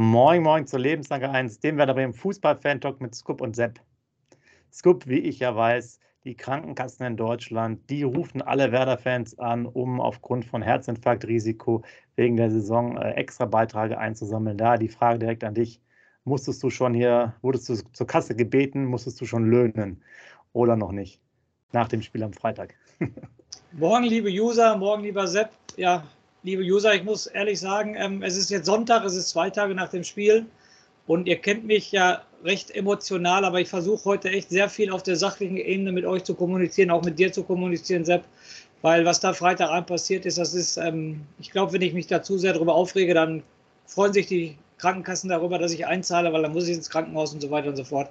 Moin, moin zur Lebenslange 1, dem werden aber im Fußball-Fan-Talk mit Scoop und Sepp. Scoop, wie ich ja weiß, die Krankenkassen in Deutschland, die rufen alle Werder-Fans an, um aufgrund von Herzinfarktrisiko wegen der Saison äh, extra Beiträge einzusammeln. Da die Frage direkt an dich. Musstest du schon hier, wurdest du zur Kasse gebeten, musstest du schon löhnen oder noch nicht? Nach dem Spiel am Freitag. morgen, liebe User, morgen, lieber Sepp. Ja, liebe User, ich muss ehrlich sagen, ähm, es ist jetzt Sonntag, es ist zwei Tage nach dem Spiel und ihr kennt mich ja recht emotional, aber ich versuche heute echt sehr viel auf der sachlichen Ebene mit euch zu kommunizieren, auch mit dir zu kommunizieren, Sepp, weil was da Freitagabend passiert ist, das ist, ähm, ich glaube, wenn ich mich da zu sehr darüber aufrege, dann freuen sich die Krankenkassen darüber, dass ich einzahle, weil dann muss ich ins Krankenhaus und so weiter und so fort.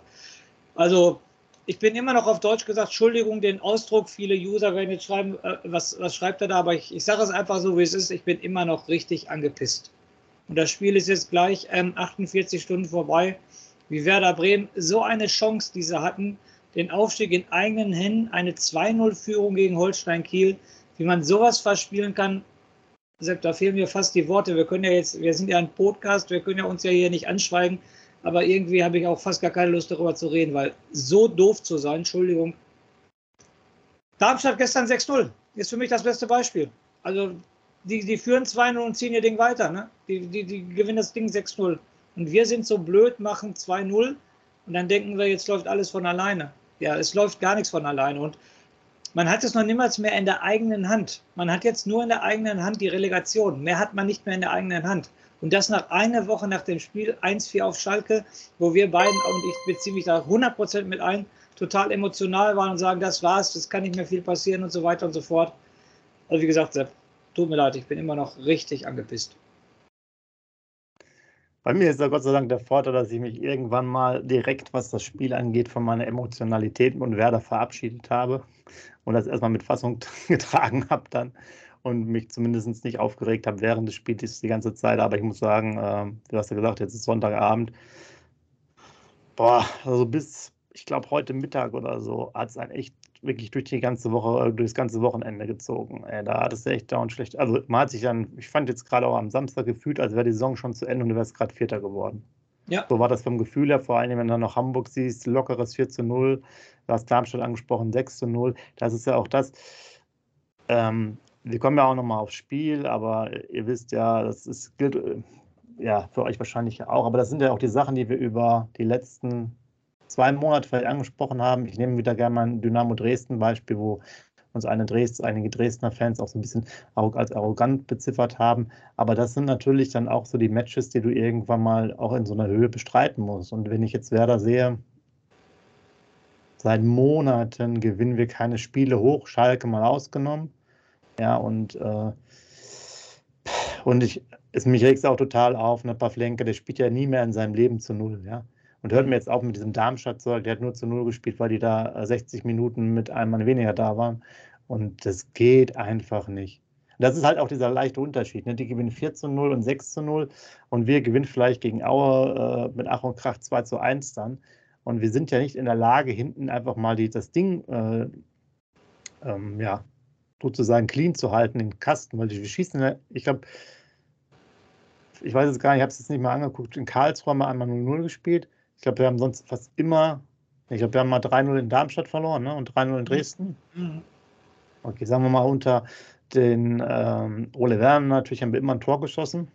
Also ich bin immer noch auf Deutsch gesagt, Entschuldigung, den Ausdruck, viele User werden jetzt schreiben, äh, was, was schreibt er da, aber ich, ich sage es einfach so, wie es ist, ich bin immer noch richtig angepisst. Und das Spiel ist jetzt gleich ähm, 48 Stunden vorbei. Wie Werder Bremen so eine Chance, die sie hatten, den Aufstieg in eigenen Händen, eine 2-0-Führung gegen Holstein Kiel, wie man sowas verspielen kann, Sepp, da fehlen mir fast die Worte. Wir können ja jetzt, wir sind ja ein Podcast, wir können ja uns ja hier nicht anschweigen, aber irgendwie habe ich auch fast gar keine Lust darüber zu reden, weil so doof zu sein, Entschuldigung. Darmstadt gestern 6-0 ist für mich das beste Beispiel. Also die, die führen 2-0 und ziehen ihr Ding weiter. Ne? Die, die, die gewinnen das Ding 6-0. Und wir sind so blöd, machen 2-0 und dann denken wir, jetzt läuft alles von alleine. Ja, es läuft gar nichts von alleine. Und man hat es noch niemals mehr in der eigenen Hand. Man hat jetzt nur in der eigenen Hand die Relegation. Mehr hat man nicht mehr in der eigenen Hand. Und das nach einer Woche nach dem Spiel 1-4 auf Schalke, wo wir beiden, und ich beziehe mich da 100% mit ein, total emotional waren und sagen, das war's, das kann nicht mehr viel passieren und so weiter und so fort. Also wie gesagt, Sepp, tut mir leid, ich bin immer noch richtig angepisst. Bei mir ist da Gott sei Dank der Vorteil, dass ich mich irgendwann mal direkt, was das Spiel angeht, von meiner Emotionalität und Werder verabschiedet habe und das erstmal mit Fassung getragen habe dann und mich zumindest nicht aufgeregt habe während des Spiels die ganze Zeit. Aber ich muss sagen, äh, du hast ja gesagt, jetzt ist Sonntagabend. Boah, also bis, ich glaube, heute Mittag oder so hat es einen echt wirklich durch die ganze Woche, äh, durch das ganze Wochenende gezogen. Ey, da hat es echt dauernd schlecht. Also man hat sich dann, ich fand jetzt gerade auch am Samstag gefühlt, als wäre die Saison schon zu Ende und du wärst gerade Vierter geworden. Ja. So war das vom Gefühl her, vor allem, wenn du dann noch Hamburg siehst, lockeres 4 zu 0, du hast Darmstadt angesprochen, 6 zu 0. Das ist ja auch das. Ähm, wir kommen ja auch nochmal aufs Spiel, aber ihr wisst ja, das ist, gilt äh, ja für euch wahrscheinlich auch, aber das sind ja auch die Sachen, die wir über die letzten zwei Monate vielleicht angesprochen haben. Ich nehme wieder gerne mal ein Dynamo Dresden Beispiel, wo uns eine Dresd, einige Dresdner Fans auch so ein bisschen als arrogant beziffert haben. Aber das sind natürlich dann auch so die Matches, die du irgendwann mal auch in so einer Höhe bestreiten musst. Und wenn ich jetzt Werder sehe, seit Monaten gewinnen wir keine Spiele hoch, Schalke mal ausgenommen. Ja, und, äh, und ich, es, mich regt es auch total auf, ne, Pavlenka, der spielt ja nie mehr in seinem Leben zu Null, ja. Und hört mir jetzt auf mit diesem Darmstadt-Zeug, der hat nur zu Null gespielt, weil die da 60 äh, Minuten mit einem Mann weniger da waren. Und das geht einfach nicht. Das ist halt auch dieser leichte Unterschied. Ne? Die gewinnen 4 zu 0 und 6 zu 0 und wir gewinnen vielleicht gegen Aue äh, mit Ach und Krach 2 zu 1 dann. Und wir sind ja nicht in der Lage, hinten einfach mal die, das Ding äh, ähm, ja, sozusagen clean zu halten, den Kasten, weil wir schießen, ich glaube, ich weiß es gar nicht, ich habe es jetzt nicht mal angeguckt, in Karlsruhe haben wir einmal 0-0 gespielt. Ich glaube, wir haben sonst fast immer, ich glaube, wir haben mal 3-0 in Darmstadt verloren ne? und 3-0 in Dresden. Mhm. Okay, sagen wir mal, unter den ähm, Ole Werner natürlich haben wir immer ein Tor geschossen.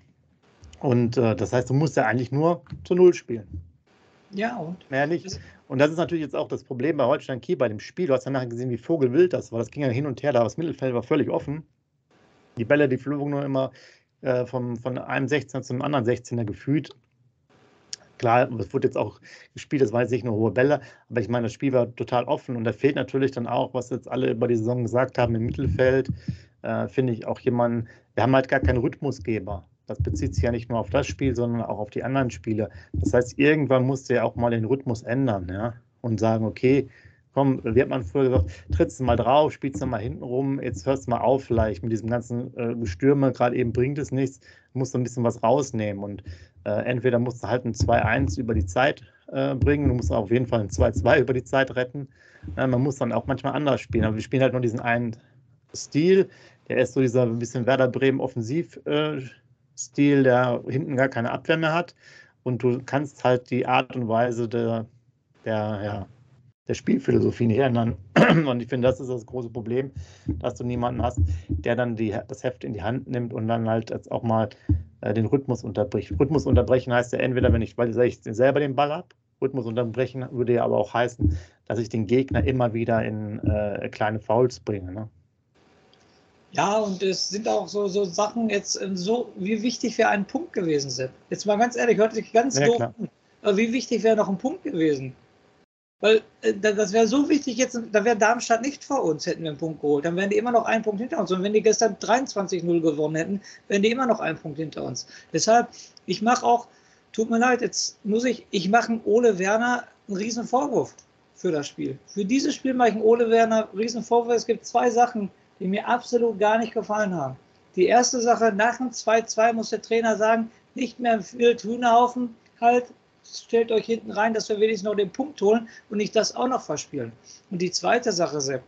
Und äh, das heißt, du musst ja eigentlich nur zu Null spielen. Ja, und? Mehr nicht. Und das ist natürlich jetzt auch das Problem bei Holstein Kiel bei dem Spiel. Du hast danach gesehen, wie Vogelwild das war. Das ging ja hin und her, da das Mittelfeld war völlig offen. Die Bälle, die flogen nur immer äh, vom, von einem 16er zum anderen 16er gefühlt. Klar, es wurde jetzt auch gespielt, das waren jetzt nicht nur hohe Bälle, aber ich meine, das Spiel war total offen und da fehlt natürlich dann auch, was jetzt alle über die Saison gesagt haben, im Mittelfeld, äh, finde ich auch jemanden, wir haben halt gar keinen Rhythmusgeber. Das bezieht sich ja nicht nur auf das Spiel, sondern auch auf die anderen Spiele. Das heißt, irgendwann musste er auch mal den Rhythmus ändern ja? und sagen, okay, komm, wie hat man früher gesagt, trittst du mal drauf, spielst du mal hinten rum, jetzt hörst du mal auf vielleicht mit diesem ganzen äh, gerade eben bringt es nichts, musst du ein bisschen was rausnehmen und äh, entweder musst du halt ein 2-1 über die Zeit äh, bringen, du musst auf jeden Fall ein 2-2 über die Zeit retten. man muss dann auch manchmal anders spielen, aber wir spielen halt nur diesen einen Stil, der ist so dieser ein bisschen Werder Bremen Offensivstil, äh, der hinten gar keine Abwehr mehr hat und du kannst halt die Art und Weise der, der ja, der Spielphilosophie nicht ändern. Und ich finde, das ist das große Problem, dass du niemanden hast, der dann die, das Heft in die Hand nimmt und dann halt jetzt auch mal äh, den Rhythmus unterbricht. Rhythmus unterbrechen heißt ja entweder, wenn ich, weil ich selber den Ball habe, Rhythmus unterbrechen würde ja aber auch heißen, dass ich den Gegner immer wieder in äh, kleine Fouls bringe. Ne? Ja, und es sind auch so, so Sachen jetzt äh, so, wie wichtig wäre ein Punkt gewesen, Sepp. Jetzt mal ganz ehrlich, hört sich ganz ja, doof an. Aber wie wichtig wäre noch ein Punkt gewesen? Weil äh, das wäre so wichtig jetzt, da wäre Darmstadt nicht vor uns, hätten wir einen Punkt geholt. Dann wären die immer noch einen Punkt hinter uns. Und wenn die gestern 23-0 gewonnen hätten, wären die immer noch einen Punkt hinter uns. Deshalb, ich mache auch, tut mir leid, jetzt muss ich, ich mache Ole Werner einen riesen Vorwurf für das Spiel. Für dieses Spiel mache ich Ole Werner einen riesen Vorwurf. Es gibt zwei Sachen, die mir absolut gar nicht gefallen haben. Die erste Sache, nach dem 2-2 muss der Trainer sagen, nicht mehr viel Hühnerhaufen halt, stellt euch hinten rein, dass wir wenigstens noch den Punkt holen und nicht das auch noch verspielen. Und die zweite Sache, Sepp,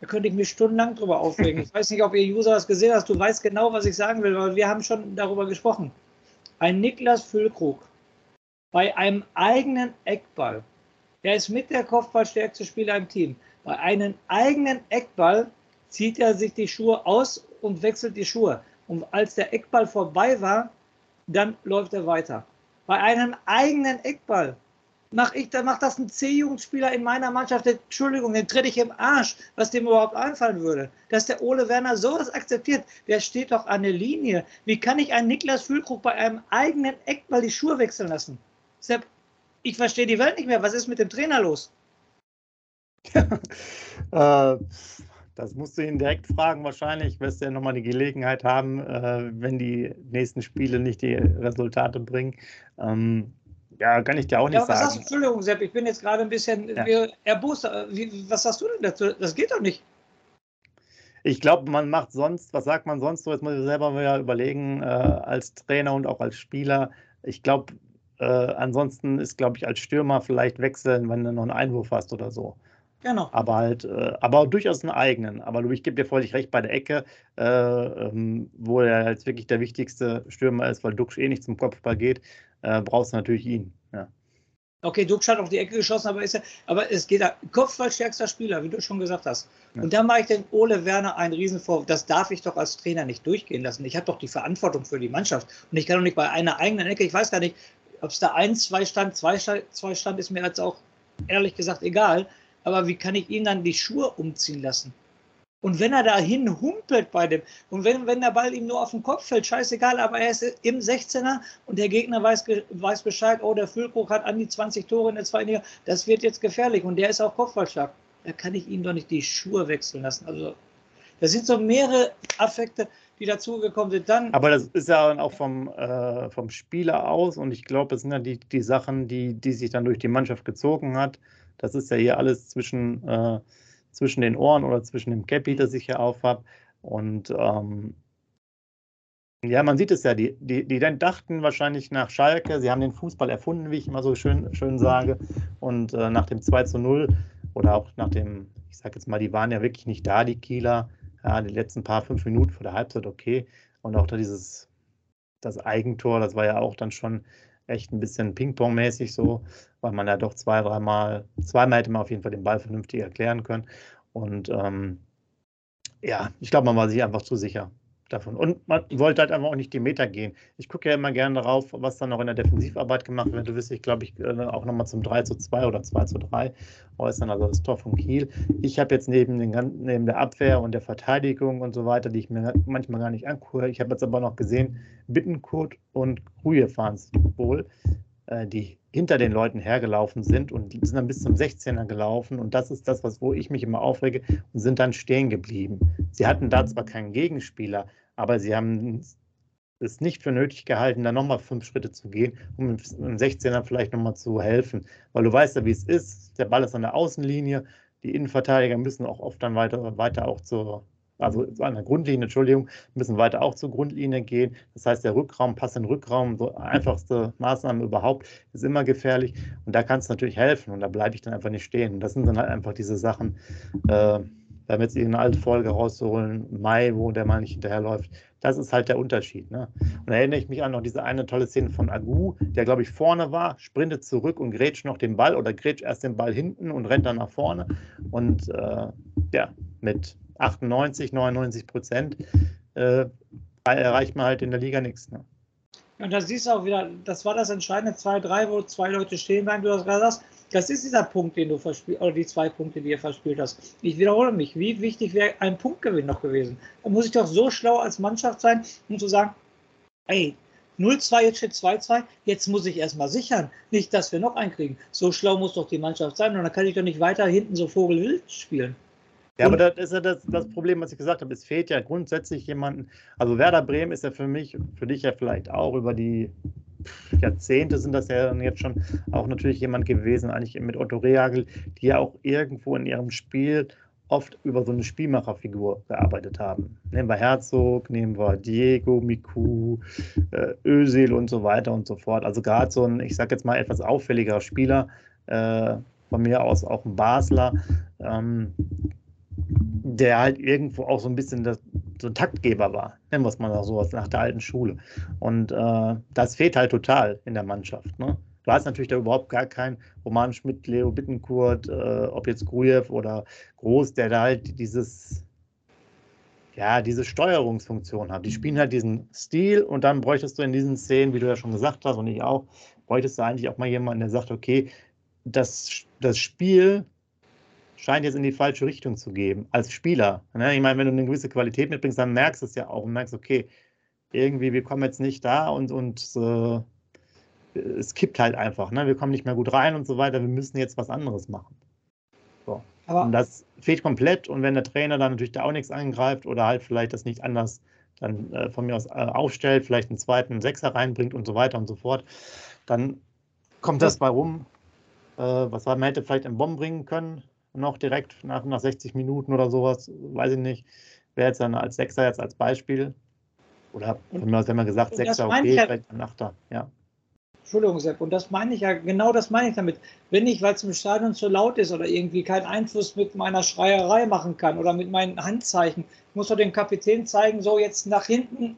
da könnte ich mich stundenlang drüber aufregen. Ich weiß nicht, ob ihr User das gesehen hast. Du weißt genau, was ich sagen will, weil wir haben schon darüber gesprochen. Ein Niklas Füllkrug bei einem eigenen Eckball, der ist mit der Kopfballstärkste Spieler im Team. Bei einem eigenen Eckball zieht er sich die Schuhe aus und wechselt die Schuhe. Und als der Eckball vorbei war, dann läuft er weiter bei einem eigenen Eckball. Mach ich, dann macht das ein C-Jugendspieler in meiner Mannschaft, Entschuldigung, den tritt ich im Arsch, was dem überhaupt einfallen würde. Dass der Ole Werner sowas akzeptiert, der steht doch an der Linie. Wie kann ich einen Niklas Füllkrug bei einem eigenen Eckball die Schuhe wechseln lassen? Sepp, ich verstehe die Welt nicht mehr. Was ist mit dem Trainer los? äh, das musst du ihn direkt fragen. Wahrscheinlich wirst du ja nochmal die Gelegenheit haben, äh, wenn die nächsten Spiele nicht die Resultate bringen. Ähm, ja, kann ich dir auch nicht ja, was sagen. Du, Entschuldigung, Sepp, ich bin jetzt gerade ein bisschen ja. erbost. Wie, was sagst du denn dazu? Das geht doch nicht. Ich glaube, man macht sonst, was sagt man sonst so? Jetzt muss ich selber mal überlegen, äh, als Trainer und auch als Spieler. Ich glaube, äh, ansonsten ist, glaube ich, als Stürmer vielleicht wechseln, wenn du noch einen Einwurf hast oder so. Genau. Aber halt, äh, aber durchaus einen eigenen. Aber du, ich gebe dir völlig recht bei der Ecke, äh, ähm, wo er jetzt wirklich der wichtigste Stürmer ist, weil Duxch eh nicht zum Kopfball geht, äh, brauchst du natürlich ihn. Ja. Okay, Duxch hat auf die Ecke geschossen, aber, ist ja, aber es geht da, Kopfballstärkster Spieler, wie du schon gesagt hast. Ja. Und da mache ich den Ole Werner einen Riesenvorwurf. Das darf ich doch als Trainer nicht durchgehen lassen. Ich habe doch die Verantwortung für die Mannschaft. Und ich kann doch nicht bei einer eigenen Ecke, ich weiß gar nicht, ob es da eins, zwei stand, zwei, zwei stand, ist mir jetzt auch ehrlich gesagt egal aber wie kann ich ihn dann die Schuhe umziehen lassen? Und wenn er dahin humpelt bei dem, und wenn, wenn der Ball ihm nur auf den Kopf fällt, scheißegal, aber er ist im 16er und der Gegner weiß, weiß Bescheid, oh, der Füllkrug hat an die 20 Tore in der zweiten Liga, das wird jetzt gefährlich und der ist auch Kopfballstark. Da kann ich ihm doch nicht die Schuhe wechseln lassen. Also, das sind so mehrere Affekte, die dazugekommen sind. Dann aber das ist ja auch vom, äh, vom Spieler aus und ich glaube, es sind ja die, die Sachen, die, die sich dann durch die Mannschaft gezogen hat. Das ist ja hier alles zwischen, äh, zwischen den Ohren oder zwischen dem Cappy, das ich hier aufhab. Und ähm, ja, man sieht es ja, die, die, die dann dachten wahrscheinlich nach Schalke, sie haben den Fußball erfunden, wie ich immer so schön, schön sage. Und äh, nach dem 2 zu 0 oder auch nach dem, ich sage jetzt mal, die waren ja wirklich nicht da, die Kieler. Ja, die letzten paar fünf Minuten vor der Halbzeit okay. Und auch da dieses, das Eigentor, das war ja auch dann schon echt ein bisschen Ping-Pong-mäßig so, weil man ja doch zwei, dreimal, zweimal hätte man auf jeden Fall den Ball vernünftig erklären können. Und ähm, ja, ich glaube, man war sich einfach zu sicher. Davon. Und man wollte halt einfach auch nicht die Meter gehen. Ich gucke ja immer gerne darauf, was dann noch in der Defensivarbeit gemacht wird. Du wirst dich, glaube ich, äh, auch nochmal zum 3 zu 2 oder 2 zu 3 äußern, also das Tor von Kiel. Ich habe jetzt neben, den, neben der Abwehr und der Verteidigung und so weiter, die ich mir manchmal gar nicht angucke, ich habe jetzt aber noch gesehen, Bittenkurt und Ruhe fahren es wohl, die hinter den Leuten hergelaufen sind und sind dann bis zum 16er gelaufen. Und das ist das, was, wo ich mich immer aufrege und sind dann stehen geblieben. Sie hatten da zwar keinen Gegenspieler, aber sie haben es nicht für nötig gehalten, da nochmal fünf Schritte zu gehen, um im 16er vielleicht nochmal zu helfen. Weil du weißt ja, wie es ist. Der Ball ist an der Außenlinie. Die Innenverteidiger müssen auch oft dann weiter, weiter auch zur also an der Grundlinie, Entschuldigung, müssen weiter auch zur Grundlinie gehen. Das heißt, der Rückraum, Pass in Rückraum, so einfachste Maßnahme überhaupt, ist immer gefährlich. Und da kann es natürlich helfen und da bleibe ich dann einfach nicht stehen. Und das sind dann halt einfach diese Sachen, äh, wir haben jetzt eine alte Folge rauszuholen, Mai, wo der mal nicht hinterherläuft. Das ist halt der Unterschied. Ne? Und da erinnere ich mich an noch diese eine tolle Szene von Agu, der, glaube ich, vorne war, sprintet zurück und grätscht noch den Ball oder grätscht erst den Ball hinten und rennt dann nach vorne. Und äh, ja, mit 98, 99 Prozent, äh, erreicht man halt in der Liga nichts. Ne? Und da siehst du auch wieder, das war das entscheidende 2-3, wo zwei Leute stehen bleiben, du hast gerade gesagt, das ist dieser Punkt, den du verspielt, oder die zwei Punkte, die ihr verspielt hast. Ich wiederhole mich, wie wichtig wäre ein Punktgewinn noch gewesen? Da muss ich doch so schlau als Mannschaft sein, um zu sagen, ey, 0-2, jetzt steht 2-2, jetzt muss ich erstmal sichern, nicht, dass wir noch einen kriegen. So schlau muss doch die Mannschaft sein und dann kann ich doch nicht weiter hinten so Vogelwild spielen. Ja, aber das ist ja das, das, Problem, was ich gesagt habe. Es fehlt ja grundsätzlich jemanden. Also Werder Bremen ist ja für mich, für dich ja vielleicht auch über die Jahrzehnte sind das ja jetzt schon auch natürlich jemand gewesen, eigentlich mit Otto Rehagel, die ja auch irgendwo in ihrem Spiel oft über so eine Spielmacherfigur gearbeitet haben. Nehmen wir Herzog, nehmen wir Diego, Miku, äh, Özil und so weiter und so fort. Also gerade so ein, ich sag jetzt mal, etwas auffälliger Spieler, äh, von mir aus auch ein Basler, ähm, der halt irgendwo auch so ein bisschen das, so ein Taktgeber war, nennen wir es mal so nach der alten Schule. Und äh, das fehlt halt total in der Mannschaft. Ne? Du hast natürlich da überhaupt gar keinen Roman Schmidt, Leo Bittenkurt, äh, ob jetzt Grujew oder Groß, der da halt dieses, ja, diese Steuerungsfunktion hat. Die spielen halt diesen Stil und dann bräuchtest du in diesen Szenen, wie du ja schon gesagt hast und ich auch, bräuchtest du eigentlich auch mal jemanden, der sagt, okay, das, das Spiel scheint jetzt in die falsche Richtung zu gehen, als Spieler. Ne? Ich meine, wenn du eine gewisse Qualität mitbringst, dann merkst du es ja auch und merkst, okay, irgendwie, wir kommen jetzt nicht da und, und äh, es kippt halt einfach. Ne? Wir kommen nicht mehr gut rein und so weiter. Wir müssen jetzt was anderes machen. So. Und das fehlt komplett. Und wenn der Trainer dann natürlich da auch nichts angreift oder halt vielleicht das nicht anders dann äh, von mir aus äh, aufstellt, vielleicht einen zweiten Sechser reinbringt und so weiter und so fort, dann kommt das bei rum. Äh, was war, man hätte vielleicht einen Bomben bringen können, noch direkt nach, nach 60 Minuten oder sowas, weiß ich nicht. Wäre jetzt dann als Sechser jetzt als Beispiel. Oder von mir aus, wenn man gesagt, Sechser, okay, ja, vielleicht ein Achter, ja. Entschuldigung, Sepp, und das meine ich ja, genau das meine ich damit. Wenn ich, weil es im Stadion zu laut ist oder irgendwie keinen Einfluss mit meiner Schreierei machen kann oder mit meinen Handzeichen, muss doch dem Kapitän zeigen, so jetzt nach hinten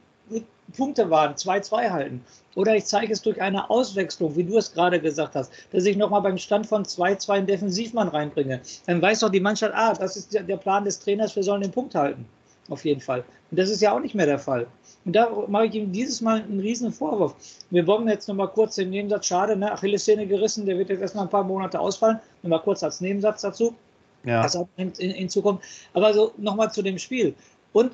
Punkte waren, 2-2 halten. Oder ich zeige es durch eine Auswechslung, wie du es gerade gesagt hast, dass ich nochmal beim Stand von 2-2 einen Defensivmann reinbringe. Dann weiß doch die Mannschaft, ah, das ist der Plan des Trainers, wir sollen den Punkt halten. Auf jeden Fall. Und das ist ja auch nicht mehr der Fall. Und da mache ich ihm dieses Mal einen riesen Vorwurf. Wir bomben jetzt nochmal kurz den Nebensatz, schade, ne? Achillessehne gerissen, der wird jetzt erstmal ein paar Monate ausfallen. Nochmal kurz als Nebensatz dazu. Ja. Das in, in, in Zukunft. Aber so nochmal zu dem Spiel. Und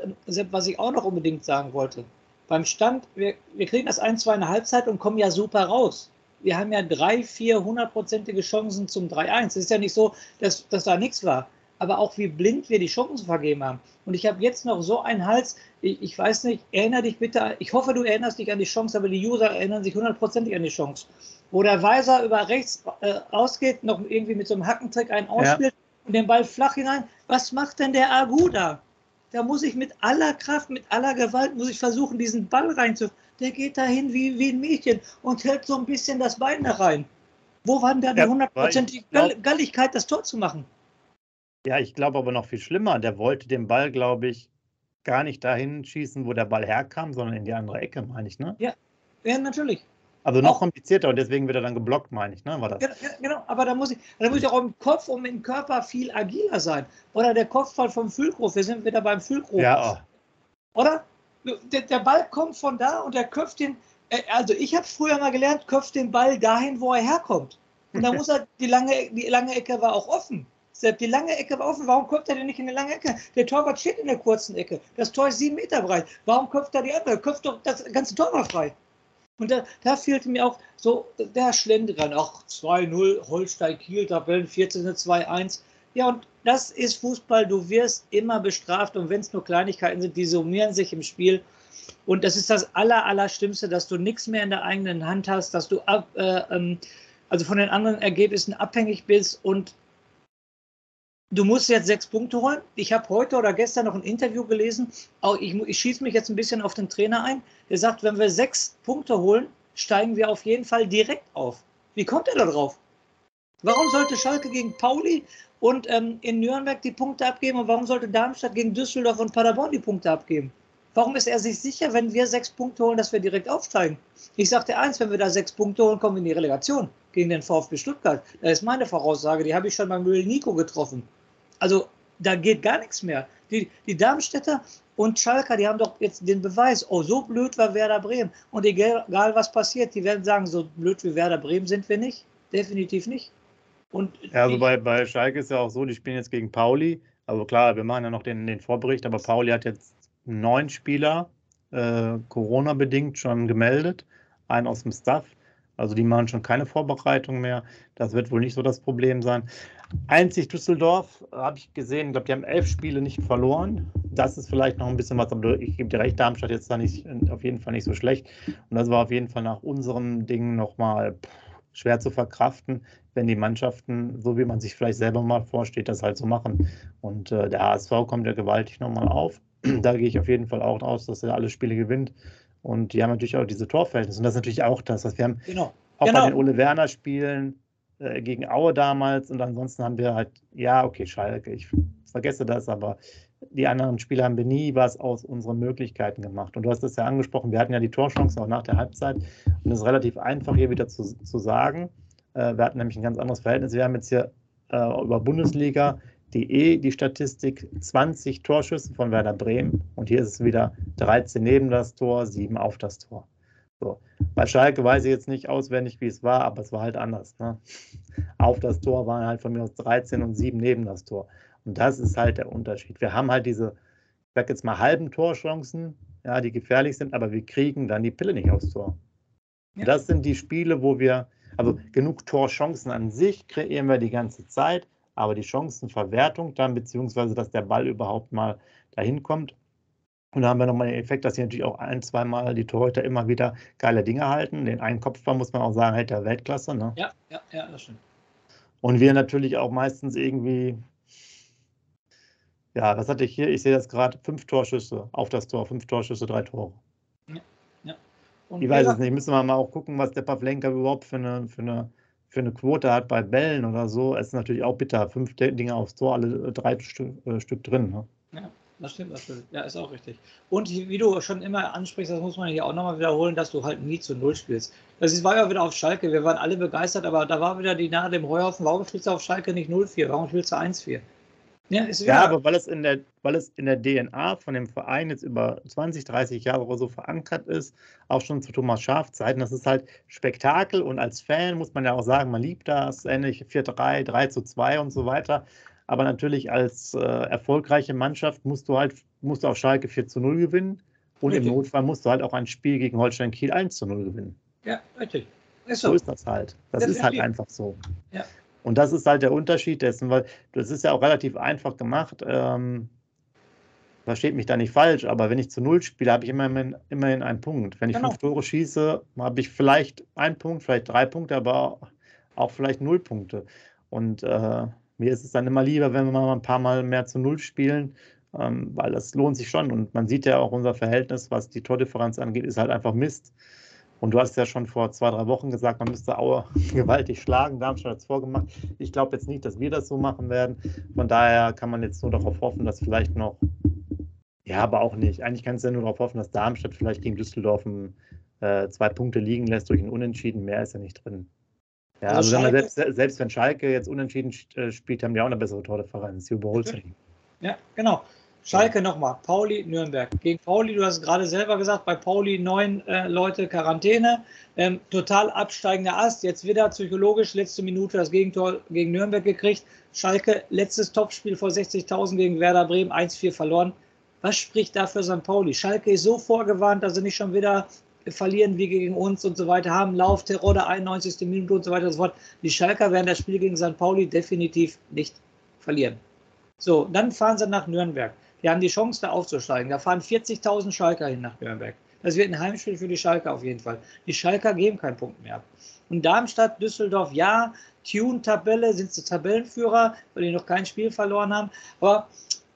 was ich auch noch unbedingt sagen wollte, beim Stand, wir, wir kriegen das 1-2 in der Halbzeit und kommen ja super raus. Wir haben ja drei, vier hundertprozentige Chancen zum 3-1. Es ist ja nicht so, dass, dass da nichts war. Aber auch wie blind wir die Chancen vergeben haben. Und ich habe jetzt noch so einen Hals, ich, ich, weiß nicht, erinnere dich bitte, ich hoffe, du erinnerst dich an die Chance, aber die User erinnern sich hundertprozentig an die Chance. Wo der Weiser über rechts äh, ausgeht, noch irgendwie mit so einem Hackentrick einen ausspielt ja. und den Ball flach hinein. Was macht denn der Agu da? Da muss ich mit aller Kraft, mit aller Gewalt, muss ich versuchen, diesen Ball reinzu. Der geht dahin wie, wie ein Mädchen und hält so ein bisschen das Bein da rein. Wo war denn da die hundertprozentige Galligkeit, das Tor zu machen? Ja, ich glaube aber noch viel schlimmer. Der wollte den Ball, glaube ich, gar nicht dahin schießen, wo der Ball herkam, sondern in die andere Ecke, meine ich, ne? Ja, ja natürlich. Also noch komplizierter und deswegen wird er dann geblockt, meine ich, ne? War das? Ja, genau, aber da muss ich, da muss ich auch im Kopf und im Körper viel agiler sein. Oder der Kopfball vom Füllkrug, wir sind wieder beim Füllkrug. Ja. Oh. Oder? der, der Ball kommt von da und er köpft den, äh, also ich habe früher mal gelernt, köpft den Ball dahin, wo er herkommt. Und da muss er, die lange, die lange Ecke war auch offen. Selbst die lange Ecke war offen. Warum köpft er denn nicht in die lange Ecke? Der Torwart steht in der kurzen Ecke. Das Tor ist sieben Meter breit. Warum köpft er die andere? Köpft doch das ganze Tor war frei. Und da, da fehlte mir auch so der Schlendrian. Ach, 2-0, Holstein Kiel, Tabellen 14, 2-1. Ja, und das ist Fußball. Du wirst immer bestraft. Und wenn es nur Kleinigkeiten sind, die summieren sich im Spiel. Und das ist das Aller, Allerschlimmste, dass du nichts mehr in der eigenen Hand hast, dass du ab, äh, ähm, also von den anderen Ergebnissen abhängig bist und du musst jetzt sechs Punkte holen. Ich habe heute oder gestern noch ein Interview gelesen. Ich, ich schieße mich jetzt ein bisschen auf den Trainer ein. Der sagt, wenn wir sechs Punkte holen, steigen wir auf jeden Fall direkt auf. Wie kommt er da drauf? Warum sollte Schalke gegen Pauli und ähm, in Nürnberg die Punkte abgeben und warum sollte Darmstadt gegen Düsseldorf und Paderborn die Punkte abgeben? Warum ist er sich sicher, wenn wir sechs Punkte holen, dass wir direkt aufsteigen? Ich sagte eins, wenn wir da sechs Punkte holen, kommen wir in die Relegation gegen den VfB Stuttgart. Das ist meine Voraussage, die habe ich schon beim Müll Nico getroffen. Also da geht gar nichts mehr. Die, die Darmstädter und Schalker, die haben doch jetzt den Beweis, oh, so blöd war Werder Bremen. Und egal, egal was passiert, die werden sagen, so blöd wie Werder Bremen sind wir nicht. Definitiv nicht. Und ja, also bei, bei Schalke ist ja auch so, die spielen jetzt gegen Pauli. Also klar, wir machen ja noch den, den Vorbericht, aber Pauli hat jetzt neun Spieler äh, Corona-bedingt schon gemeldet, einen aus dem Staff. Also die machen schon keine Vorbereitung mehr. Das wird wohl nicht so das Problem sein. Einzig Düsseldorf habe ich gesehen, ich glaube, die haben elf Spiele nicht verloren. Das ist vielleicht noch ein bisschen was, aber ich gebe dir recht, Darmstadt jetzt da nicht, auf jeden Fall nicht so schlecht. Und das war auf jeden Fall nach unserem Ding nochmal schwer zu verkraften, wenn die Mannschaften, so wie man sich vielleicht selber mal vorsteht, das halt so machen. Und äh, der HSV kommt ja gewaltig nochmal auf da gehe ich auf jeden Fall auch aus, dass er alle Spiele gewinnt. Und die haben natürlich auch diese Torverhältnisse. Und das ist natürlich auch das, was wir haben genau. auch genau. bei den Ole Werner Spielen äh, gegen Aue damals. Und ansonsten haben wir halt, ja, okay, Schalke, ich vergesse das, aber die anderen Spiele haben wir nie was aus unseren Möglichkeiten gemacht. Und du hast es ja angesprochen, wir hatten ja die Torchance auch nach der Halbzeit. Und es ist relativ einfach hier wieder zu, zu sagen. Äh, wir hatten nämlich ein ganz anderes Verhältnis. Wir haben jetzt hier äh, über Bundesliga die die Statistik 20 Torschüsse von Werder Bremen und hier ist es wieder 13 neben das Tor, 7 auf das Tor. So. Bei Schalke weiß ich jetzt nicht auswendig, wie es war, aber es war halt anders. Ne? Auf das Tor waren halt von mir aus 13 und 7 neben das Tor. Und das ist halt der Unterschied. Wir haben halt diese, ich sag jetzt mal, halben Torchancen, ja, die gefährlich sind, aber wir kriegen dann die Pille nicht aufs Tor. Ja. Das sind die Spiele, wo wir, also genug Torchancen an sich kreieren wir die ganze Zeit, aber die Chancenverwertung dann, beziehungsweise dass der Ball überhaupt mal dahin kommt. Und da haben wir nochmal den Effekt, dass hier natürlich auch ein, zweimal die Torhüter immer wieder geile Dinge halten. Den einen Kopfball muss man auch sagen, hält der Weltklasse. Ne? Ja, ja, ja, das stimmt. Und wir natürlich auch meistens irgendwie, ja, was hatte ich hier? Ich sehe das gerade, fünf Torschüsse auf das Tor, fünf Torschüsse, drei Tore. Ja, ja. Und ich weiß es nicht, müssen wir mal auch gucken, was der Pavlenka überhaupt für eine, für eine für eine Quote hat bei Bällen oder so, ist natürlich auch bitter. Fünf Dinge aufs Tor, alle drei Stück, äh, Stück drin. Ne? Ja, das stimmt natürlich. Ja, ist auch richtig. Und wie du schon immer ansprichst, das muss man hier auch nochmal wiederholen, dass du halt nie zu Null spielst. Das war ja wieder auf Schalke. Wir waren alle begeistert, aber da war wieder die nahe dem Heuhaufen. Warum spielst du auf Schalke nicht 0-4? Warum spielst du 1-4? Ja, ja, aber weil es, in der, weil es in der DNA von dem Verein jetzt über 20, 30 Jahre oder so verankert ist, auch schon zu Thomas Schaf-Zeiten, das ist halt Spektakel und als Fan muss man ja auch sagen, man liebt das, ähnlich 4-3, 3-2 und so weiter. Aber natürlich als äh, erfolgreiche Mannschaft musst du halt musst du auf Schalke 4 zu 0 gewinnen und richtig. im Notfall musst du halt auch ein Spiel gegen Holstein Kiel 1 zu 0 gewinnen. Ja, richtig. Ist so. so ist das halt. Das, das ist halt einfach so. Ja. Und das ist halt der Unterschied dessen, weil das ist ja auch relativ einfach gemacht. Ähm, versteht mich da nicht falsch, aber wenn ich zu Null spiele, habe ich immerhin, immerhin einen Punkt. Wenn ich genau. fünf Tore schieße, habe ich vielleicht einen Punkt, vielleicht drei Punkte, aber auch vielleicht null Punkte. Und äh, mir ist es dann immer lieber, wenn wir mal ein paar Mal mehr zu Null spielen, ähm, weil das lohnt sich schon. Und man sieht ja auch unser Verhältnis, was die Tordifferenz angeht, ist halt einfach Mist. Und du hast ja schon vor zwei, drei Wochen gesagt, man müsste Aue gewaltig schlagen. Darmstadt hat es vorgemacht. Ich glaube jetzt nicht, dass wir das so machen werden. Von daher kann man jetzt nur darauf hoffen, dass vielleicht noch, ja, aber auch nicht. Eigentlich kannst du ja nur darauf hoffen, dass Darmstadt vielleicht gegen Düsseldorf äh, zwei Punkte liegen lässt durch ein Unentschieden. Mehr ist ja nicht drin. Ja, also, also selbst, selbst, wenn Schalke jetzt unentschieden äh, spielt, haben die auch eine bessere Tordifferenz. Sie überholt Ja, genau. Schalke nochmal, Pauli, Nürnberg. Gegen Pauli, du hast gerade selber gesagt, bei Pauli neun äh, Leute Quarantäne. Ähm, total absteigender Ast. Jetzt wieder psychologisch, letzte Minute das Gegentor gegen Nürnberg gekriegt. Schalke, letztes Topspiel vor 60.000 gegen Werder Bremen, 1-4 verloren. Was spricht da für St. Pauli? Schalke ist so vorgewarnt, dass sie nicht schon wieder verlieren wie gegen uns und so weiter, haben Lauf, Terror der 91. Minute und so weiter und so fort. Die Schalker werden das Spiel gegen St. Pauli definitiv nicht verlieren. So, dann fahren sie nach Nürnberg. Die haben die Chance, da aufzusteigen. Da fahren 40.000 Schalker hin nach Nürnberg. Das wird ein Heimspiel für die Schalker auf jeden Fall. Die Schalker geben keinen Punkt mehr ab. Und Darmstadt, Düsseldorf, ja, Tune-Tabelle, sind sie Tabellenführer, weil die noch kein Spiel verloren haben. Aber,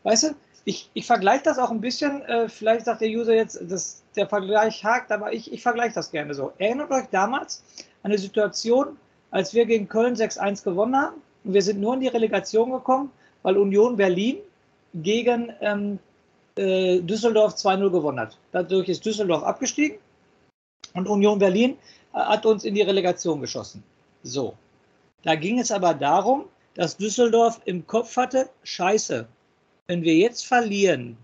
weißt du, ich, ich vergleiche das auch ein bisschen, äh, vielleicht sagt der User jetzt, dass der Vergleich hakt, aber ich, ich vergleiche das gerne so. Erinnert euch damals an eine Situation, als wir gegen Köln 6-1 gewonnen haben und wir sind nur in die Relegation gekommen, weil Union Berlin gegen ähm, äh, Düsseldorf 2-0 gewonnen hat. Dadurch ist Düsseldorf abgestiegen und Union Berlin äh, hat uns in die Relegation geschossen. So. Da ging es aber darum, dass Düsseldorf im Kopf hatte, scheiße, wenn wir jetzt verlieren,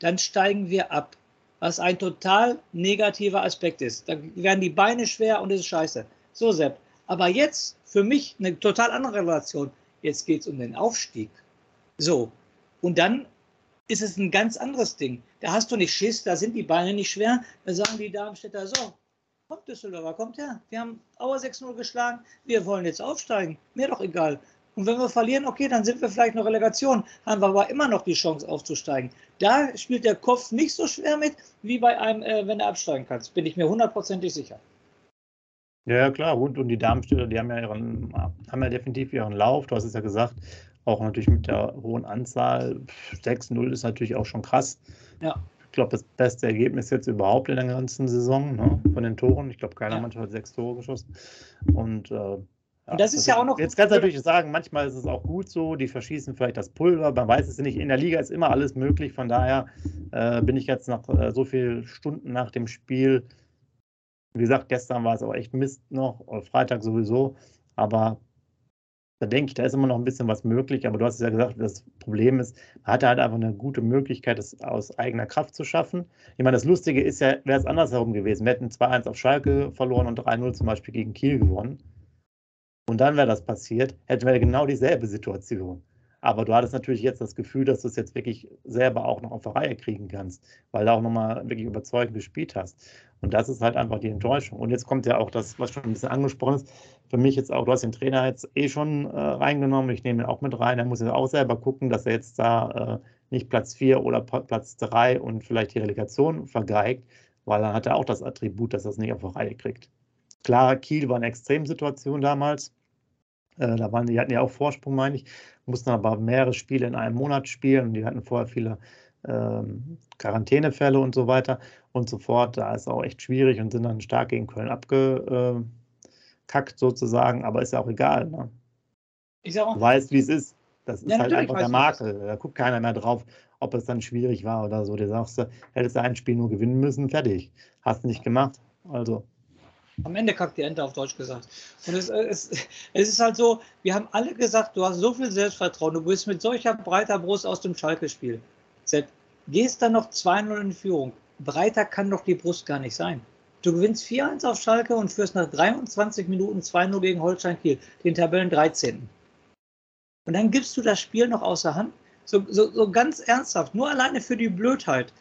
dann steigen wir ab. Was ein total negativer Aspekt ist. Da werden die Beine schwer und es ist scheiße. So, Sepp. Aber jetzt für mich eine total andere Relation. Jetzt geht es um den Aufstieg. So, und dann ist es ein ganz anderes Ding. Da hast du nicht Schiss, da sind die Beine nicht schwer. Da sagen die Darmstädter so, kommt Düsseldorfer, kommt her. Wir haben Auer 6-0 geschlagen, wir wollen jetzt aufsteigen. Mir doch egal. Und wenn wir verlieren, okay, dann sind wir vielleicht noch Relegation, haben wir aber immer noch die Chance aufzusteigen. Da spielt der Kopf nicht so schwer mit, wie bei einem, äh, wenn du absteigen kannst. Bin ich mir hundertprozentig sicher. Ja, klar, und, und die Darmstädter, die haben ja, ihren, haben ja definitiv ihren Lauf. Du hast es ja gesagt, auch natürlich mit der hohen Anzahl. 6-0 ist natürlich auch schon krass. Ja. Ich glaube, das beste Ergebnis jetzt überhaupt in der ganzen Saison ne, von den Toren. Ich glaube, keiner ja. Mannschaft hat sechs Tore geschossen. Und, äh, ja, und das ist also, ja auch noch. Jetzt kannst du natürlich sagen, manchmal ist es auch gut so, die verschießen vielleicht das Pulver, man weiß es nicht. In der Liga ist immer alles möglich, von daher äh, bin ich jetzt nach äh, so vielen Stunden nach dem Spiel, wie gesagt, gestern war es aber echt Mist noch, Freitag sowieso, aber da denke ich, da ist immer noch ein bisschen was möglich, aber du hast es ja gesagt, das Problem ist, man hatte halt einfach eine gute Möglichkeit, das aus eigener Kraft zu schaffen. Ich meine, das Lustige ist ja, wäre es andersherum gewesen. Wir hätten 2-1 auf Schalke verloren und 3-0 zum Beispiel gegen Kiel gewonnen. Und dann wäre das passiert, hätten wir genau dieselbe Situation. Aber du hattest natürlich jetzt das Gefühl, dass du es jetzt wirklich selber auch noch auf der Reihe kriegen kannst, weil du auch nochmal wirklich überzeugend gespielt hast. Und das ist halt einfach die Enttäuschung. Und jetzt kommt ja auch das, was schon ein bisschen angesprochen ist. Für mich jetzt auch, du hast den Trainer jetzt eh schon äh, reingenommen. Ich nehme ihn auch mit rein. Er muss jetzt auch selber gucken, dass er jetzt da äh, nicht Platz 4 oder Platz 3 und vielleicht die Relegation vergeigt, weil dann hat er auch das Attribut, dass er es nicht auf der Reihe kriegt. Klar, Kiel war eine Extremsituation damals. Äh, da waren die hatten ja auch Vorsprung, meine ich, mussten aber mehrere Spiele in einem Monat spielen und die hatten vorher viele ähm, Quarantänefälle und so weiter und so fort. Da ist auch echt schwierig und sind dann stark gegen Köln abgekackt sozusagen, aber ist ja auch egal. Ne? Ich sag auch, du weißt, wie es ist. Das ist ja, halt einfach der Makel. Da guckt keiner mehr drauf, ob es dann schwierig war oder so. Du sagst, hättest du ein Spiel nur gewinnen müssen, fertig. Hast du nicht gemacht. Also. Am Ende kackt die Ente auf Deutsch gesagt. Und es, es, es, ist halt so, wir haben alle gesagt, du hast so viel Selbstvertrauen, du bist mit solcher breiter Brust aus dem Schalke-Spiel. Gehst dann noch 2-0 in Führung. Breiter kann doch die Brust gar nicht sein. Du gewinnst 4-1 auf Schalke und führst nach 23 Minuten 2-0 gegen Holstein Kiel, den Tabellen 13. Und dann gibst du das Spiel noch außer Hand. So, so, so ganz ernsthaft, nur alleine für die Blödheit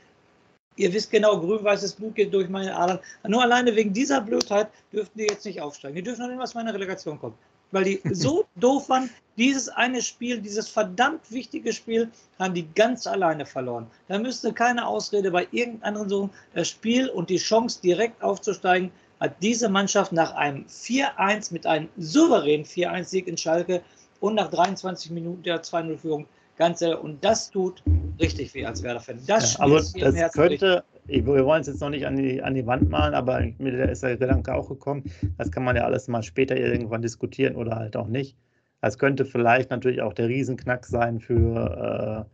ihr wisst genau, grün-weißes Blut geht durch meine Adern. Nur alleine wegen dieser Blödheit dürften die jetzt nicht aufsteigen. Die dürfen noch nicht zu meiner Relegation kommen. Weil die so doof waren, dieses eine Spiel, dieses verdammt wichtige Spiel, haben die ganz alleine verloren. Da müsste keine Ausrede bei irgendeinem anderen suchen. Das Spiel und die Chance, direkt aufzusteigen, hat diese Mannschaft nach einem 4-1 mit einem souveränen 4-1-Sieg in Schalke und nach 23 Minuten der 2-0-Führung Ganze, und das tut richtig weh als Werder-Fan. Das, ja, also das könnte, ich, wir wollen es jetzt noch nicht an die, an die Wand malen, aber mir ist der Gedanke auch gekommen, das kann man ja alles mal später irgendwann diskutieren oder halt auch nicht. Das könnte vielleicht natürlich auch der Riesenknack sein für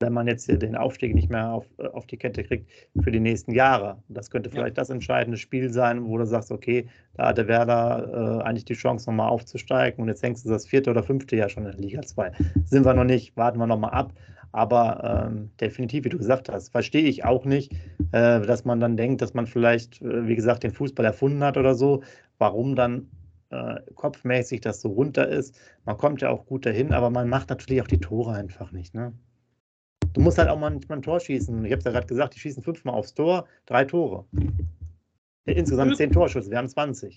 wenn man jetzt den Aufstieg nicht mehr auf, äh, auf die Kette kriegt für die nächsten Jahre. Das könnte vielleicht ja. das entscheidende Spiel sein, wo du sagst, okay, da hatte Werder äh, eigentlich die Chance, nochmal aufzusteigen und jetzt hängst du das vierte oder fünfte Jahr schon in der Liga 2. Sind wir noch nicht, warten wir nochmal ab. Aber ähm, definitiv, wie du gesagt hast, verstehe ich auch nicht, äh, dass man dann denkt, dass man vielleicht, äh, wie gesagt, den Fußball erfunden hat oder so. Warum dann äh, kopfmäßig das so runter ist? Man kommt ja auch gut dahin, aber man macht natürlich auch die Tore einfach nicht. Ne? Du musst halt auch manchmal ein Tor schießen. Ich habe es ja gerade gesagt, die schießen fünfmal aufs Tor, drei Tore. Insgesamt zehn Torschüsse, wir haben 20.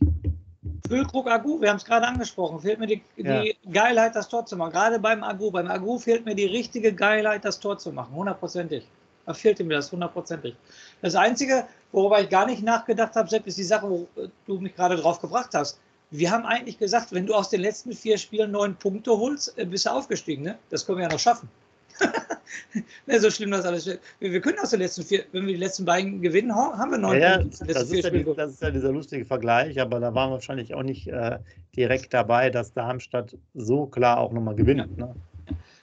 Füllkrug Agu, wir haben es gerade angesprochen, fehlt mir die, ja. die, Geilheit, das Tor zu machen. Gerade beim Agu. Beim Agu fehlt mir die richtige Geilheit, das Tor zu machen. Hundertprozentig. Da fehlte mir das hundertprozentig. Das Einzige, worüber ich gar nicht nachgedacht habe, Sepp, ist die Sache, wo du mich gerade drauf gebracht hast. Wir haben eigentlich gesagt, wenn du aus den letzten vier Spielen neun Punkte holst, äh, bist du aufgestiegen. Ne? Das können wir ja noch schaffen. Ne, so schlimm das alles. Wir, wir, können aus den letzten vier, wenn wir die letzten beiden gewinnen, haben wir neun ja, Punkte. Das ist, ja die, das ist, ja dieser lustige Vergleich, aber da waren wir wahrscheinlich auch nicht äh, direkt dabei, dass Darmstadt so klar auch nochmal gewinnt. Ja. Ne?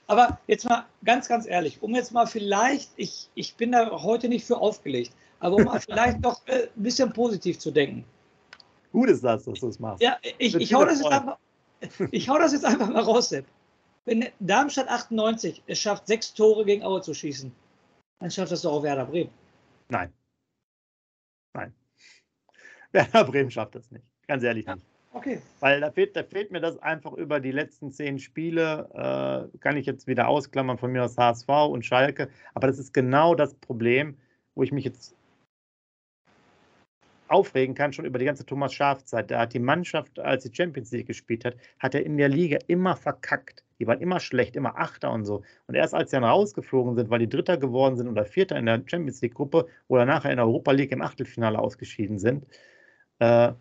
Aber jetzt mal ganz, ganz ehrlich, um jetzt mal vielleicht, ich, ich bin da heute nicht für aufgelegt, aber um mal vielleicht doch äh, ein bisschen positiv zu denken. Gut ist das, dass du es machst. Ja, ich, ich, hau das jetzt einfach, ich hau das jetzt einfach mal raus, Sepp. Wenn Darmstadt 98 es schafft, sechs Tore gegen Aue zu schießen, dann schafft das doch auch Werder Bremen. Nein. Nein. Werder Bremen schafft das nicht. Ganz ehrlich nicht. Okay. Weil da fehlt, da fehlt mir das einfach über die letzten zehn Spiele, äh, kann ich jetzt wieder ausklammern von mir aus HSV und Schalke. Aber das ist genau das Problem, wo ich mich jetzt aufregen kann, schon über die ganze Thomas Schaf-Zeit. Da hat die Mannschaft, als sie Champions League gespielt hat, hat er in der Liga immer verkackt. Die waren immer schlecht, immer Achter und so. Und erst als sie dann rausgeflogen sind, weil die Dritter geworden sind oder Vierter in der Champions League-Gruppe oder nachher in der Europa League im Achtelfinale ausgeschieden sind, äh,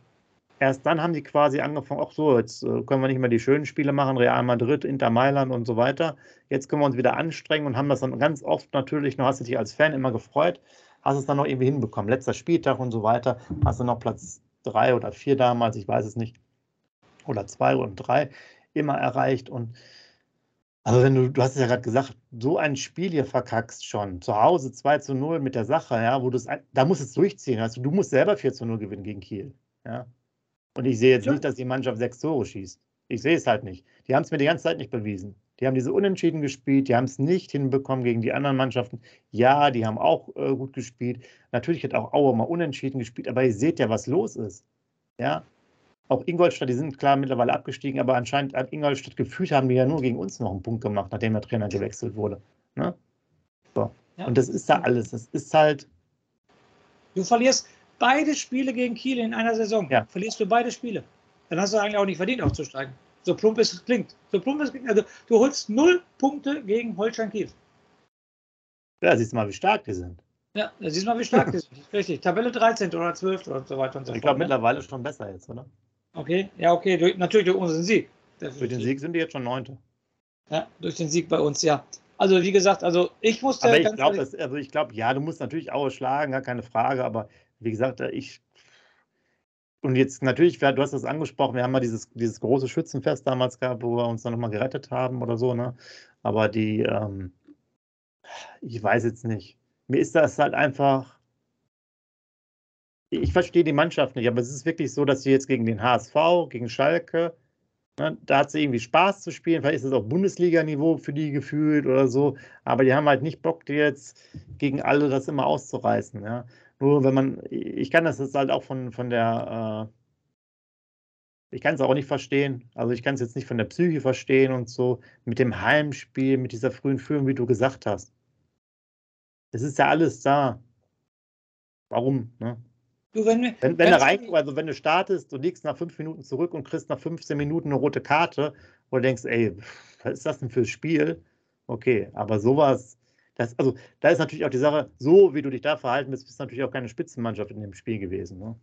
erst dann haben die quasi angefangen, ach so, jetzt äh, können wir nicht mehr die schönen Spiele machen, Real Madrid, Inter Mailand und so weiter. Jetzt können wir uns wieder anstrengen und haben das dann ganz oft natürlich, noch hast du dich als Fan immer gefreut, hast es dann noch irgendwie hinbekommen. Letzter Spieltag und so weiter, hast du noch Platz drei oder vier damals, ich weiß es nicht, oder zwei und drei immer erreicht. Und also wenn du, du hast es ja gerade gesagt, so ein Spiel hier verkackst schon. Zu Hause 2 zu 0 mit der Sache, ja, wo du es, da musst du es durchziehen. Also du musst selber 4 zu 0 gewinnen gegen Kiel. Ja. Und ich sehe jetzt ja. nicht, dass die Mannschaft sechs Tore schießt. Ich sehe es halt nicht. Die haben es mir die ganze Zeit nicht bewiesen. Die haben diese Unentschieden gespielt, die haben es nicht hinbekommen gegen die anderen Mannschaften. Ja, die haben auch äh, gut gespielt. Natürlich hat auch Auer mal unentschieden gespielt, aber ihr seht ja, was los ist. Ja, auch Ingolstadt, die sind klar mittlerweile abgestiegen, aber anscheinend hat Ingolstadt gefühlt, haben die ja nur gegen uns noch einen Punkt gemacht, nachdem der Trainer gewechselt wurde. Ne? So. Ja. Und das ist da alles. Das ist halt. Du verlierst beide Spiele gegen Kiel in einer Saison. Ja. Verlierst du beide Spiele. Dann hast du eigentlich auch nicht verdient, aufzusteigen. So plump es klingt. So plump es klingt. Also du holst null Punkte gegen Holstein Kiel. Ja, siehst du mal, wie stark die sind. Ja, da siehst du mal, wie stark die sind. Richtig. Tabelle 13 oder 12 oder so weiter und so fort. Ich glaube, ne? mittlerweile schon besser jetzt, oder? Okay, ja, okay, durch, natürlich durch unseren Sieg. Definitiv. Durch den Sieg sind die jetzt schon Neunte. Ja, durch den Sieg bei uns, ja. Also wie gesagt, also ich musste. Aber ich glaube, also ich glaube, ja, du musst natürlich auch schlagen, gar keine Frage. Aber wie gesagt, ich und jetzt natürlich, du hast das angesprochen, wir haben mal dieses, dieses große Schützenfest damals gehabt, wo wir uns dann nochmal gerettet haben oder so, ne? Aber die, ähm, ich weiß jetzt nicht. Mir ist das halt einfach, ich verstehe die Mannschaft nicht, aber es ist wirklich so, dass sie jetzt gegen den HSV, gegen Schalke, ne, da hat sie irgendwie Spaß zu spielen. Vielleicht ist es auch Bundesliga-Niveau für die gefühlt oder so, aber die haben halt nicht Bock, jetzt gegen alle das immer auszureißen. Ja. Nur wenn man, ich kann das jetzt halt auch von, von der, äh, ich kann es auch nicht verstehen. Also ich kann es jetzt nicht von der Psyche verstehen und so, mit dem Heimspiel, mit dieser frühen Führung, wie du gesagt hast. Es ist ja alles da. Warum? Ne? Du, wenn, wenn, wenn du rein, also wenn du startest, du liegst nach fünf Minuten zurück und kriegst nach 15 Minuten eine rote Karte, wo du denkst, ey, was ist das denn für ein Spiel? Okay, aber sowas, das, also da ist natürlich auch die Sache, so wie du dich da verhalten bist, bist du natürlich auch keine Spitzenmannschaft in dem Spiel gewesen. Ne?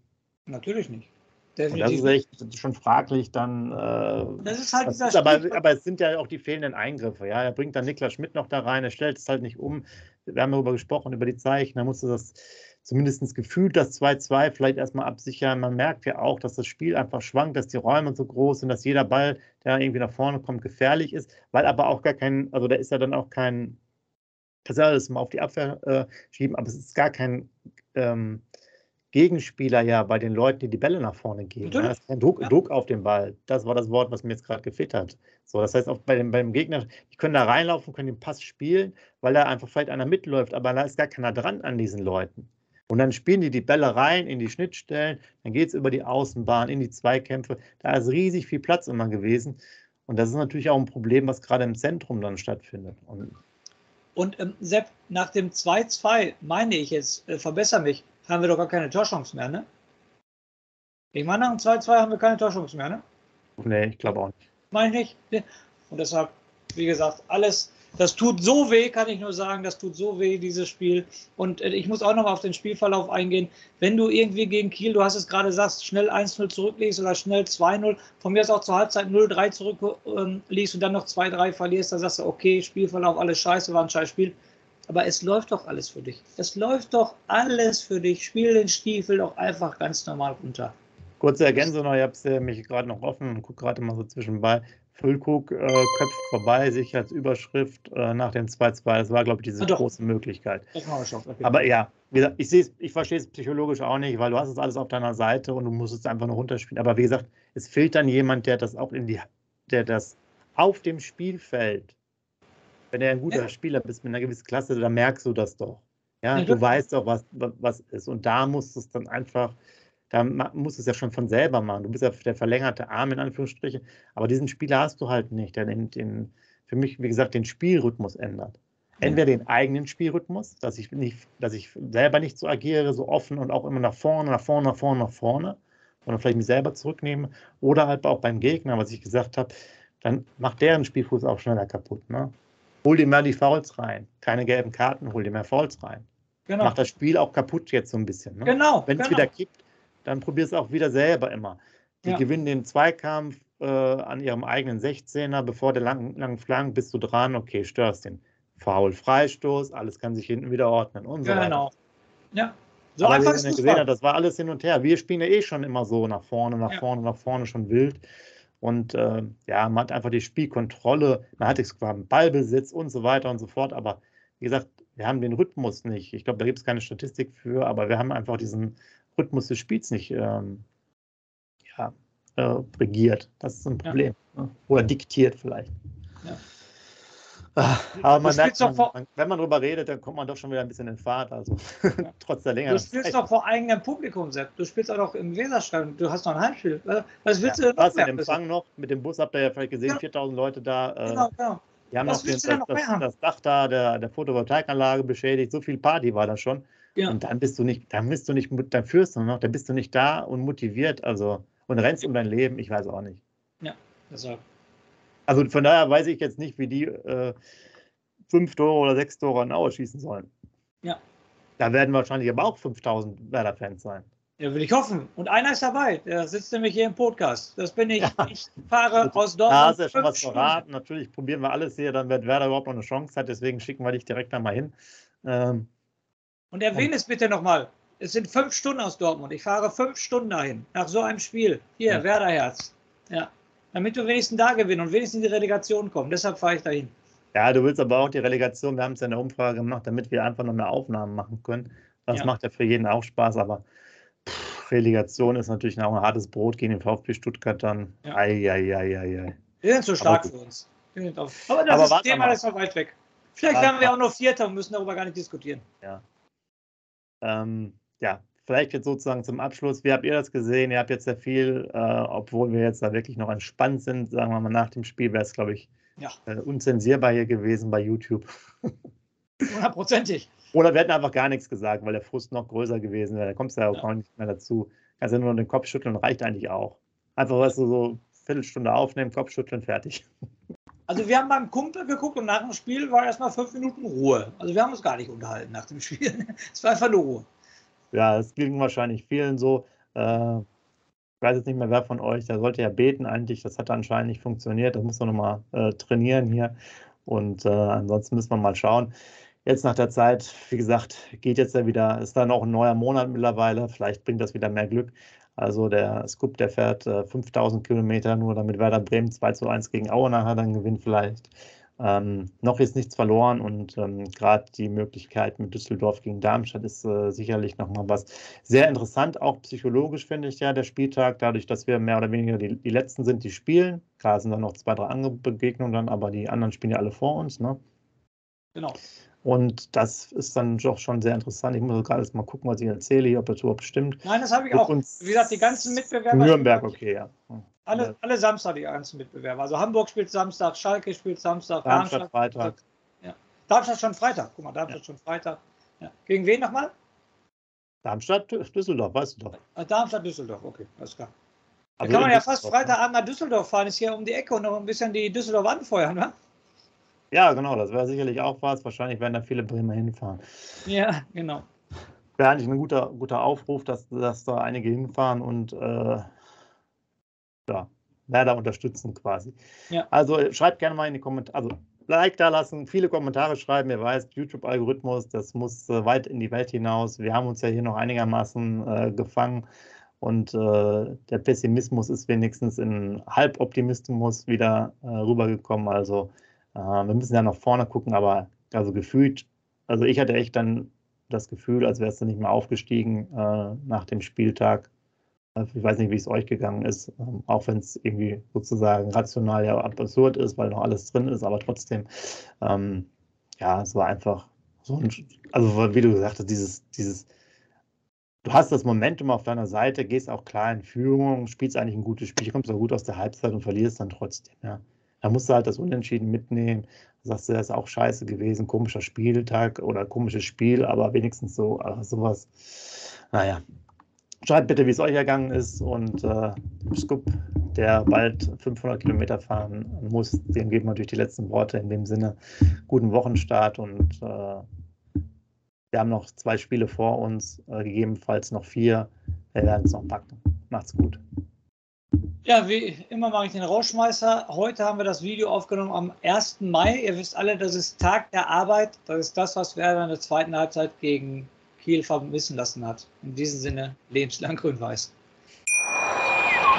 Natürlich nicht. Und das ist echt schon fraglich dann. Äh, das ist halt dieser ist, aber, aber, es sind ja auch die fehlenden Eingriffe. Ja, er bringt dann Niklas Schmidt noch da rein, er stellt es halt nicht um. Wir haben darüber gesprochen, über die Zeichen, da musste das zumindest gefühlt das 2-2 vielleicht erstmal absichern. Man merkt ja auch, dass das Spiel einfach schwankt, dass die Räume so groß sind, dass jeder Ball, der irgendwie nach vorne kommt, gefährlich ist, weil aber auch gar kein, also da ist ja dann auch kein, das alles mal auf die Abwehr äh, schieben, aber es ist gar kein ähm, Gegenspieler ja bei den Leuten, die die Bälle nach vorne geben. Ja, das ist kein Druck, ja. Druck, auf den Ball. Das war das Wort, was mir jetzt gerade gefehlt hat. So, das heißt, auch bei dem, beim Gegner, die können da reinlaufen, können den Pass spielen, weil da einfach vielleicht einer mitläuft, aber da ist gar keiner dran an diesen Leuten. Und dann spielen die die Bälle rein in die Schnittstellen, dann geht es über die Außenbahn, in die Zweikämpfe. Da ist riesig viel Platz immer gewesen. Und das ist natürlich auch ein Problem, was gerade im Zentrum dann stattfindet. Und, und ähm, Sepp, nach dem 2-2, meine ich jetzt, äh, verbessere mich, haben wir doch gar keine Torchance mehr, ne? Ich meine, nach dem 2-2 haben wir keine Torchance mehr, ne? Nee, ich glaube auch nicht. Meine ich nicht. Und deshalb, wie gesagt, alles das tut so weh, kann ich nur sagen, das tut so weh, dieses Spiel. Und äh, ich muss auch noch auf den Spielverlauf eingehen. Wenn du irgendwie gegen Kiel, du hast es gerade gesagt, schnell 1-0 zurückliegst oder schnell 2-0, von mir aus auch zur Halbzeit 0-3 zurückliegst ähm, und dann noch 2-3 verlierst, dann sagst du, okay, Spielverlauf, alles scheiße, war ein scheiß Spiel. Aber es läuft doch alles für dich. Es läuft doch alles für dich. Spiel den Stiefel doch einfach ganz normal runter. Kurze Ergänzung noch, ich habe es mich gerade noch offen und gucke gerade mal so zwischenbei. Füllkrug äh, köpft vorbei, Sicherheitsüberschrift äh, nach dem 2-2. Das war, glaube ich, diese ja, große Möglichkeit. Okay. Aber ja, wie gesagt, ich, ich verstehe es psychologisch auch nicht, weil du hast es alles auf deiner Seite und du musst es einfach nur runterspielen. Aber wie gesagt, es fehlt dann jemand, der das auch in die, der das auf dem Spielfeld, wenn er ein guter ja. Spieler bist mit einer gewissen Klasse, dann merkst du das doch. Ja, ja du weißt doch, was, was ist. Und da musst du es dann einfach da musst du es ja schon von selber machen. Du bist ja der verlängerte Arm in Anführungsstrichen, aber diesen Spieler hast du halt nicht, der den, den für mich, wie gesagt, den Spielrhythmus ändert. Entweder den eigenen Spielrhythmus, dass ich nicht, dass ich selber nicht so agiere, so offen und auch immer nach vorne, nach vorne, nach vorne, nach vorne, sondern vielleicht mich selber zurücknehme, oder halt auch beim Gegner, was ich gesagt habe, dann macht deren Spielfuß auch schneller kaputt. Ne? Hol dir mehr die Fouls rein. Keine gelben Karten, hol dir mehr Fouls rein. Genau. Macht das Spiel auch kaputt jetzt so ein bisschen. Ne? Genau. Wenn es genau. wieder kippt, dann probier es auch wieder selber immer. Die ja. gewinnen den Zweikampf äh, an ihrem eigenen 16er, bevor der langen, langen Flanken bist du dran, okay, störst den. Foul, Freistoß, alles kann sich hinten wieder ordnen und so ja, Genau. Ja. So Aber einfach ist gesehen hat, das war alles hin und her. Wir spielen ja eh schon immer so nach vorne, nach ja. vorne, nach vorne schon wild. Und äh, ja, man hat einfach die Spielkontrolle, man hat einen Ballbesitz und so weiter und so fort, aber wie gesagt, wir haben den Rhythmus nicht. Ich glaube, da gibt es keine Statistik für, aber wir haben einfach diesen Rhythmus des Spiels nicht ähm, ja, äh, regiert. Das ist ein Problem. Ja. Oder diktiert vielleicht. Ja. Ah, aber man merkt, man, man, wenn man darüber redet, dann kommt man doch schon wieder ein bisschen in Fahrt. Also ja. trotz der Länge. Du spielst doch vor eigenem Publikum, Sepp. Du spielst auch noch im Weserstadion. Du hast noch ein Heimspiel. Was willst ja, du Was in Empfang noch? Mit dem Bus habt ihr ja vielleicht gesehen, ja. 4000 Leute da. Äh, genau, genau. Die haben was noch, den, das, das, das, Dach da der, der Photovoltaikanlage beschädigt. So viel Party war da schon. Ja. Und dann bist du nicht, dann bist du nicht, dann führst du noch, dann bist du nicht da und motiviert, also und rennst um dein Leben, ich weiß auch nicht. Ja, deshalb. Also von daher weiß ich jetzt nicht, wie die äh, fünf Tore oder sechs Tore an Aue schießen sollen. Ja. Da werden wahrscheinlich aber auch 5000 Werder-Fans sein. Ja, will ich hoffen. Und einer ist dabei, der sitzt nämlich hier im Podcast. Das bin ich. Ja. Ich fahre aus Dortmund. Da hast du ja schon was verraten. Natürlich probieren wir alles hier, dann wird Werder überhaupt noch eine Chance hat. Deswegen schicken wir dich direkt einmal hin. Ähm, und erwähne es bitte nochmal. Es sind fünf Stunden aus Dortmund. Ich fahre fünf Stunden dahin, nach so einem Spiel. Hier, ja. Werderherz. Ja. Damit wir wenigstens da gewinnen und wenigstens in die Relegation kommen. Deshalb fahre ich dahin. Ja, du willst aber auch die Relegation. Wir haben es ja in der Umfrage gemacht, damit wir einfach noch mehr Aufnahmen machen können. Das ja. macht ja für jeden auch Spaß, aber pff, Relegation ist natürlich auch ein hartes Brot gegen den VfB Stuttgart dann. Ja. Ei, ei, ei, ei, ei. Wir sind zu stark für uns. Aber das aber ist Thema, das ist noch weit weg. Vielleicht werden wir auch noch Vierter und müssen darüber gar nicht diskutieren. Ja. Ähm, ja, vielleicht jetzt sozusagen zum Abschluss. Wie habt ihr das gesehen? Ihr habt jetzt sehr viel, äh, obwohl wir jetzt da wirklich noch entspannt sind, sagen wir mal nach dem Spiel, wäre es, glaube ich, ja. äh, unzensierbar hier gewesen bei YouTube. Hundertprozentig. Oder wir hätten einfach gar nichts gesagt, weil der Frust noch größer gewesen wäre. Da kommst du ja auch ja. nicht mehr dazu. Kannst ja nur den Kopf schütteln, reicht eigentlich auch. Einfach, was du so Viertelstunde aufnehmen, Kopf schütteln, fertig. Also wir haben beim Kumpel geguckt und nach dem Spiel war erstmal fünf Minuten Ruhe. Also wir haben uns gar nicht unterhalten nach dem Spiel. es war einfach nur Ruhe. Ja, es ging wahrscheinlich vielen so. Äh, ich weiß jetzt nicht mehr, wer von euch, der sollte ja beten eigentlich. Das hat anscheinend nicht funktioniert. Das muss man nochmal äh, trainieren hier. Und äh, ansonsten müssen wir mal schauen. Jetzt nach der Zeit, wie gesagt, geht jetzt ja wieder, ist dann auch ein neuer Monat mittlerweile. Vielleicht bringt das wieder mehr Glück. Also der Scoop, der fährt äh, 5000 Kilometer, nur damit Werder Bremen 2 zu 1 gegen Aue nachher dann gewinnt vielleicht. ähm, noch ist nichts verloren und ähm, gerade die Möglichkeit mit Düsseldorf gegen Darmstadt ist äh, sicherlich nochmal was sehr interessant, auch psychologisch finde ich ja der Spieltag, dadurch, dass wir mehr oder weniger die, die Letzten sind, die spielen. Klar sind da noch zwei, drei andere Begegnungen dann, aber die anderen spielen ja alle vor uns. Ne? Genau. Und das ist dann doch schon sehr interessant. Ich muss gerade mal gucken, was ich erzähle, ob das überhaupt stimmt. Nein, das habe ich auch. Wie gesagt, die ganzen Mitbewerber. Nürnberg, okay, ja. Alle, alle Samstag die ganzen Mitbewerber. Also Hamburg spielt Samstag, Schalke spielt Samstag, Darmstadt, Darmstadt Freitag. Ja. Darmstadt schon Freitag. Guck mal, Darmstadt ja. schon Freitag. Ja. Gegen wen nochmal? Darmstadt, Düsseldorf, weißt du doch. Ah, Darmstadt, Düsseldorf, okay, alles klar. Da kann man ja fast Freitagabend nach Düsseldorf fahren, ist hier um die Ecke und noch ein bisschen die Düsseldorf anfeuern, ne? Ja, genau, das wäre sicherlich auch was. Wahrscheinlich werden da viele Bremer hinfahren. Ja, genau. Wäre eigentlich ein guter, guter Aufruf, dass, dass da einige hinfahren und äh, ja, Werder unterstützen quasi. Ja. Also schreibt gerne mal in die Kommentare, also Like da lassen, viele Kommentare schreiben. Ihr weißt, YouTube-Algorithmus, das muss äh, weit in die Welt hinaus. Wir haben uns ja hier noch einigermaßen äh, gefangen und äh, der Pessimismus ist wenigstens in Halboptimismus wieder äh, rübergekommen. Also äh, wir müssen ja nach vorne gucken, aber also gefühlt, also ich hatte echt dann das Gefühl, als wärst du nicht mehr aufgestiegen äh, nach dem Spieltag. Ich weiß nicht, wie es euch gegangen ist, ähm, auch wenn es irgendwie sozusagen rational ja absurd ist, weil noch alles drin ist, aber trotzdem, ähm, ja, es war einfach so ein, also wie du gesagt hast, dieses, dieses, du hast das Momentum auf deiner Seite, gehst auch klar in Führung, spielst eigentlich ein gutes Spiel, kommst auch gut aus der Halbzeit und verlierst dann trotzdem, ja. Da musst du halt das Unentschieden mitnehmen. Da sagst du, das ist auch scheiße gewesen, komischer Spieltag oder komisches Spiel, aber wenigstens so, also sowas. Naja, Schreibt bitte, wie es euch ergangen ist und äh, Scoop, der bald 500 Kilometer fahren muss, dem geben wir natürlich die letzten Worte in dem Sinne. Guten Wochenstart und äh, wir haben noch zwei Spiele vor uns, äh, gegebenenfalls noch vier. Wir werden es noch packen. Macht's gut. Ja, wie immer mache ich den Rauschmeißer. Heute haben wir das Video aufgenommen am 1. Mai. Ihr wisst alle, das ist Tag der Arbeit. Das ist das, was Werder in der zweiten Halbzeit gegen Kiel vermissen lassen hat. In diesem Sinne, lebenslang grün-weiß.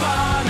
fun.